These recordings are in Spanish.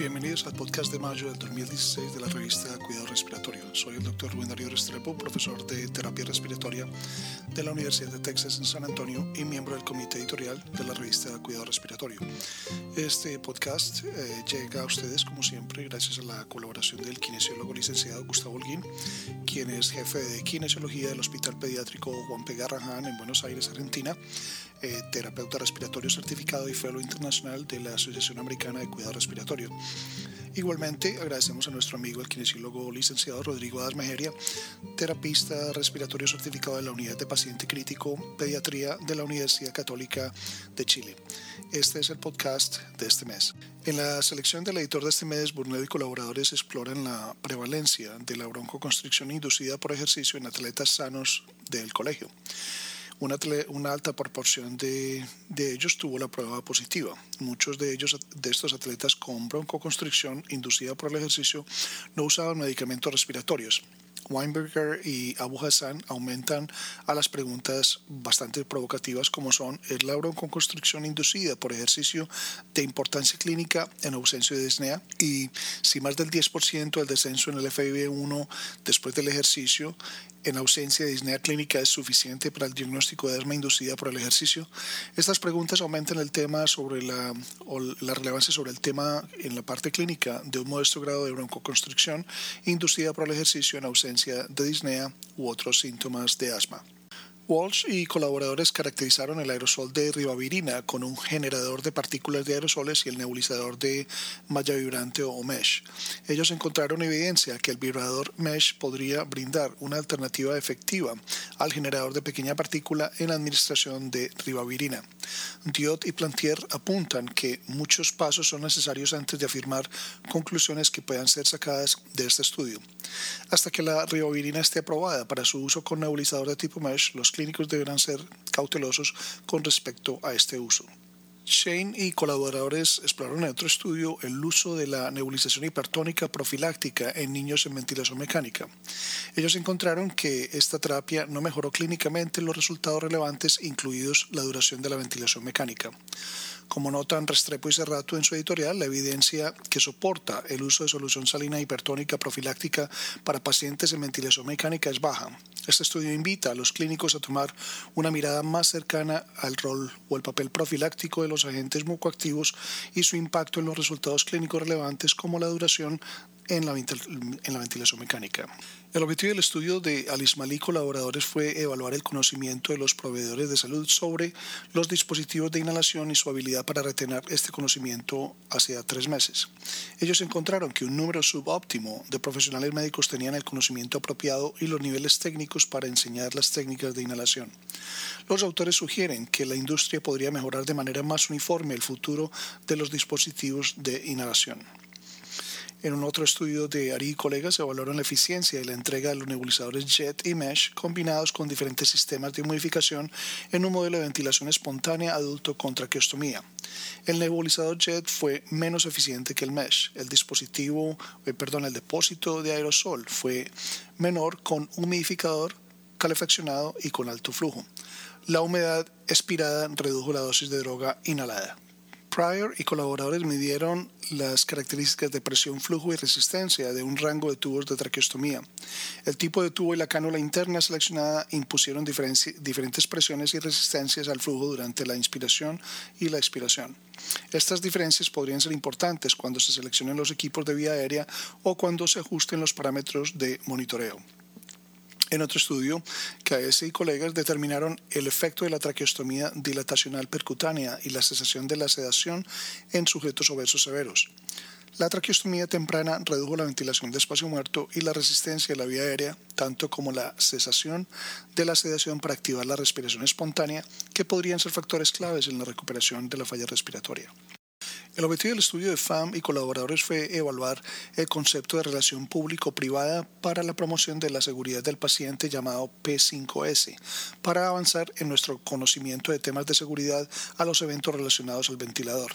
Bienvenidos al podcast de mayo del 2016 de la revista Cuidado Respiratorio. Soy el doctor Rubén Darío Restrepo, profesor de terapia respiratoria de la Universidad de Texas en San Antonio y miembro del comité editorial de la revista Cuidado Respiratorio. Este podcast eh, llega a ustedes, como siempre, gracias a la colaboración del kinesiólogo licenciado Gustavo Holguín, quien es jefe de kinesiología del Hospital Pediátrico Juan P. Garrahan en Buenos Aires, Argentina, eh, terapeuta respiratorio certificado y fellow internacional de la Asociación Americana de Cuidado Respiratorio. Igualmente agradecemos a nuestro amigo el kinesiólogo licenciado Rodrigo Adasmejeria, terapista respiratorio certificado de la Unidad de Paciente Crítico Pediatría de la Universidad Católica de Chile. Este es el podcast de este mes. En la selección del editor de este mes, Burnett y colaboradores exploran la prevalencia de la broncoconstricción inducida por ejercicio en atletas sanos del colegio una, una alta proporción de, de, ellos tuvo la prueba positiva. Muchos de ellos, de estos atletas con broncoconstricción inducida por el ejercicio, no usaban medicamentos respiratorios. Weinberger y Abu Hassan aumentan a las preguntas bastante provocativas como son ¿es la broncoconstricción inducida por ejercicio de importancia clínica en ausencia de disnea? Y si más del 10% del descenso en el FIB1 después del ejercicio en ausencia de disnea clínica es suficiente para el diagnóstico de asma inducida por el ejercicio? Estas preguntas aumentan el tema sobre la, la relevancia sobre el tema en la parte clínica de un modesto grado de broncoconstricción inducida por el ejercicio en ausencia de disnea u otros síntomas de asma. Walsh y colaboradores caracterizaron el aerosol de ribavirina con un generador de partículas de aerosoles y el nebulizador de malla vibrante o mesh. Ellos encontraron evidencia que el vibrador mesh podría brindar una alternativa efectiva al generador de pequeña partícula en la administración de ribavirina. Diot y Plantier apuntan que muchos pasos son necesarios antes de afirmar conclusiones que puedan ser sacadas de este estudio. Hasta que la ribavirina esté aprobada para su uso con nebulizador de tipo mesh, los clínicos deberán ser cautelosos con respecto a este uso. Shane y colaboradores exploraron en otro estudio el uso de la nebulización hipertónica profiláctica en niños en ventilación mecánica. Ellos encontraron que esta terapia no mejoró clínicamente los resultados relevantes, incluidos la duración de la ventilación mecánica. Como notan Restrepo y Serrato en su editorial, la evidencia que soporta el uso de solución salina hipertónica profiláctica para pacientes en ventilación mecánica es baja. Este estudio invita a los clínicos a tomar una mirada más cercana al rol o el papel profiláctico de los agentes mucoactivos y su impacto en los resultados clínicos relevantes como la duración en la, en la ventilación mecánica. El objetivo del estudio de Alice Mali y colaboradores fue evaluar el conocimiento de los proveedores de salud sobre los dispositivos de inhalación y su habilidad para retener este conocimiento hacia tres meses. Ellos encontraron que un número subóptimo de profesionales médicos tenían el conocimiento apropiado y los niveles técnicos para enseñar las técnicas de inhalación. Los autores sugieren que la industria podría mejorar de manera más uniforme el futuro de los dispositivos de inhalación. En un otro estudio de Ari y colegas se evaluaron la eficiencia de la entrega de los nebulizadores JET y MESH combinados con diferentes sistemas de humidificación en un modelo de ventilación espontánea adulto con traqueostomía. El nebulizador JET fue menos eficiente que el MESH. El dispositivo, eh, el depósito de aerosol fue menor con humidificador calefaccionado y con alto flujo. La humedad expirada redujo la dosis de droga inhalada. Pryor y colaboradores midieron las características de presión, flujo y resistencia de un rango de tubos de traqueostomía. El tipo de tubo y la cánula interna seleccionada impusieron diferentes presiones y resistencias al flujo durante la inspiración y la expiración. Estas diferencias podrían ser importantes cuando se seleccionen los equipos de vía aérea o cuando se ajusten los parámetros de monitoreo. En otro estudio, KS y colegas determinaron el efecto de la traqueostomía dilatacional percutánea y la cesación de la sedación en sujetos obesos severos. La traqueostomía temprana redujo la ventilación de espacio muerto y la resistencia de la vía aérea, tanto como la cesación de la sedación para activar la respiración espontánea, que podrían ser factores claves en la recuperación de la falla respiratoria. El objetivo del estudio de FAM y colaboradores fue evaluar el concepto de relación público-privada para la promoción de la seguridad del paciente llamado P5S, para avanzar en nuestro conocimiento de temas de seguridad a los eventos relacionados al ventilador.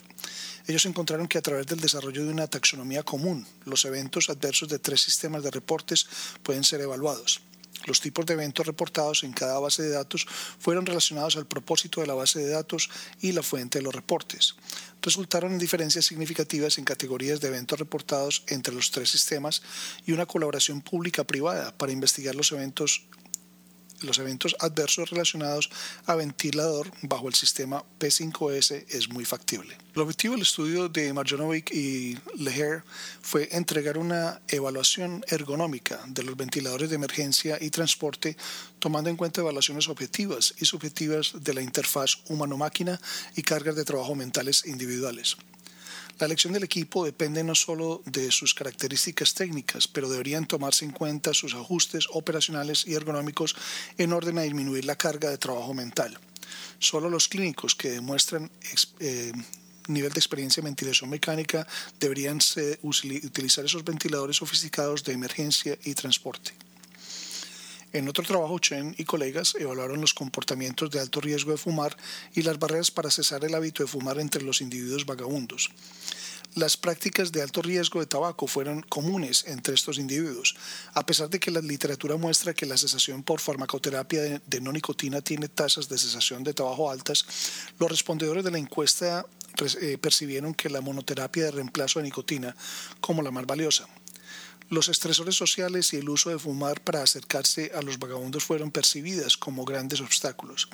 Ellos encontraron que a través del desarrollo de una taxonomía común, los eventos adversos de tres sistemas de reportes pueden ser evaluados. Los tipos de eventos reportados en cada base de datos fueron relacionados al propósito de la base de datos y la fuente de los reportes. Resultaron en diferencias significativas en categorías de eventos reportados entre los tres sistemas y una colaboración pública-privada para investigar los eventos los eventos adversos relacionados a ventilador bajo el sistema P5S es muy factible. El objetivo del estudio de Marjanovic y Leher fue entregar una evaluación ergonómica de los ventiladores de emergencia y transporte tomando en cuenta evaluaciones objetivas y subjetivas de la interfaz humano-máquina y cargas de trabajo mentales individuales. La elección del equipo depende no solo de sus características técnicas, pero deberían tomarse en cuenta sus ajustes operacionales y ergonómicos en orden a disminuir la carga de trabajo mental. Solo los clínicos que demuestran eh, nivel de experiencia en ventilación mecánica deberían utilizar esos ventiladores sofisticados de emergencia y transporte. En otro trabajo, Chen y colegas evaluaron los comportamientos de alto riesgo de fumar y las barreras para cesar el hábito de fumar entre los individuos vagabundos. Las prácticas de alto riesgo de tabaco fueron comunes entre estos individuos, a pesar de que la literatura muestra que la cesación por farmacoterapia de, no nicotina tiene tasas de cesación de tabaco altas, los respondedores de la encuesta eh, percibieron que la monoterapia de reemplazo de nicotina como la más valiosa. Los estresores sociales y el uso de fumar para acercarse a los vagabundos fueron percibidas como grandes obstáculos.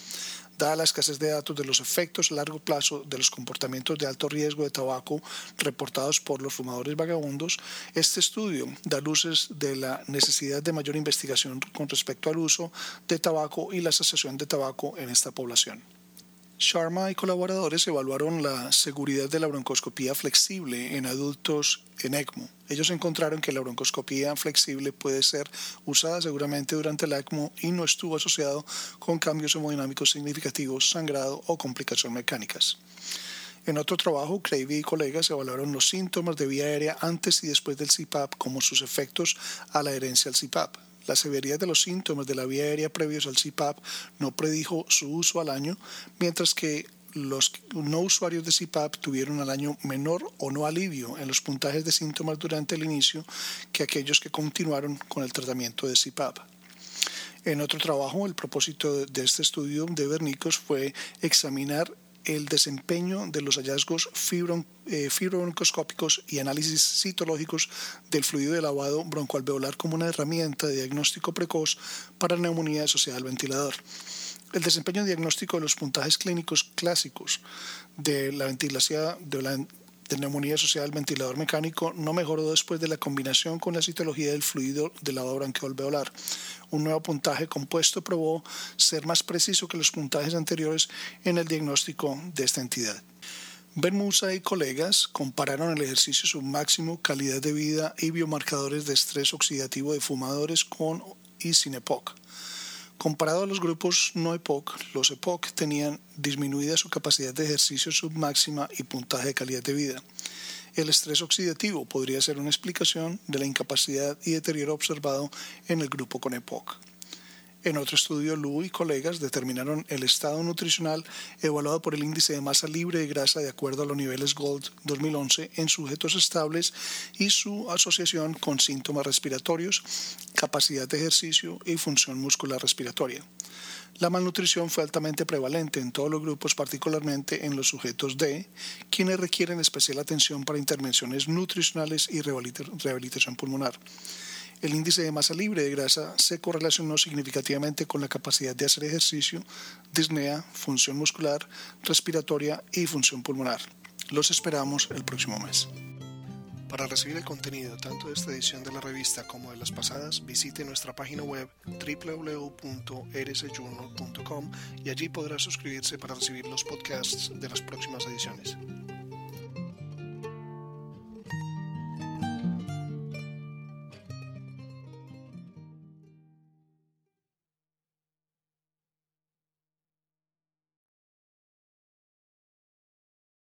Dada la escasez de datos de los efectos a largo plazo de los comportamientos de alto riesgo de tabaco reportados por los fumadores vagabundos, este estudio da luces de la necesidad de mayor investigación con respecto al uso de tabaco y la asociación de tabaco en esta población. Sharma y colaboradores evaluaron la seguridad de la broncoscopía flexible en adultos en ECMO. Ellos encontraron que la broncoscopía flexible puede ser usada seguramente durante el ECMO y no estuvo asociado con cambios hemodinámicos significativos, sangrado o complicaciones mecánicas. En otro trabajo, Cravey y colegas evaluaron los síntomas de vía aérea antes y después del CPAP como sus efectos a la herencia al CPAP. La severidad de los síntomas de la vía aérea previos al CPAP no predijo su uso al año, mientras que los no usuarios de CPAP tuvieron al año menor o no alivio en los puntajes de síntomas durante el inicio que aquellos que continuaron con el tratamiento de CPAP. En otro trabajo, el propósito de este estudio de Bernicos fue examinar el desempeño de los hallazgos fibron, eh, y análisis citológicos del fluido de lavado broncoalveolar como una herramienta de diagnóstico precoz para neumonía asociada al ventilador. El desempeño diagnóstico de los puntajes clínicos clásicos de la ventilación de la de neumonía asociada al ventilador mecánico no mejoró después de la combinación con la citología del fluido del lavado broncoalveolar. Un nuevo puntaje compuesto probó ser más preciso que los puntajes anteriores en el diagnóstico de esta entidad. Bermusa y colegas compararon el ejercicio submáximo, calidad de vida y biomarcadores de estrés oxidativo de fumadores con y sin EPOC. Comparado a los grupos no EPOC, los EPOC tenían disminuida su capacidad de ejercicio submáxima y puntaje de calidad de vida. El estrés oxidativo podría ser una explicación de la incapacidad y deterioro observado en el grupo con EPOC. En otro estudio, Lu y colegas determinaron el estado nutricional evaluado por el índice de masa libre de grasa de acuerdo a los niveles GOLD 2011 en sujetos estables y su asociación con síntomas respiratorios, capacidad de ejercicio y función muscular respiratoria. La malnutrición fue altamente prevalente en todos los grupos, particularmente en los sujetos D, quienes requieren especial atención para intervenciones nutricionales y rehabilitación pulmonar. El índice de masa libre de grasa se correlacionó significativamente con la capacidad de hacer ejercicio, disnea, función muscular, respiratoria y función pulmonar. Los esperamos el próximo mes. Para recibir el contenido tanto de esta edición de la revista como de las pasadas, visite nuestra página web www.rsjournal.com y allí podrá suscribirse para recibir los podcasts de las próximas ediciones.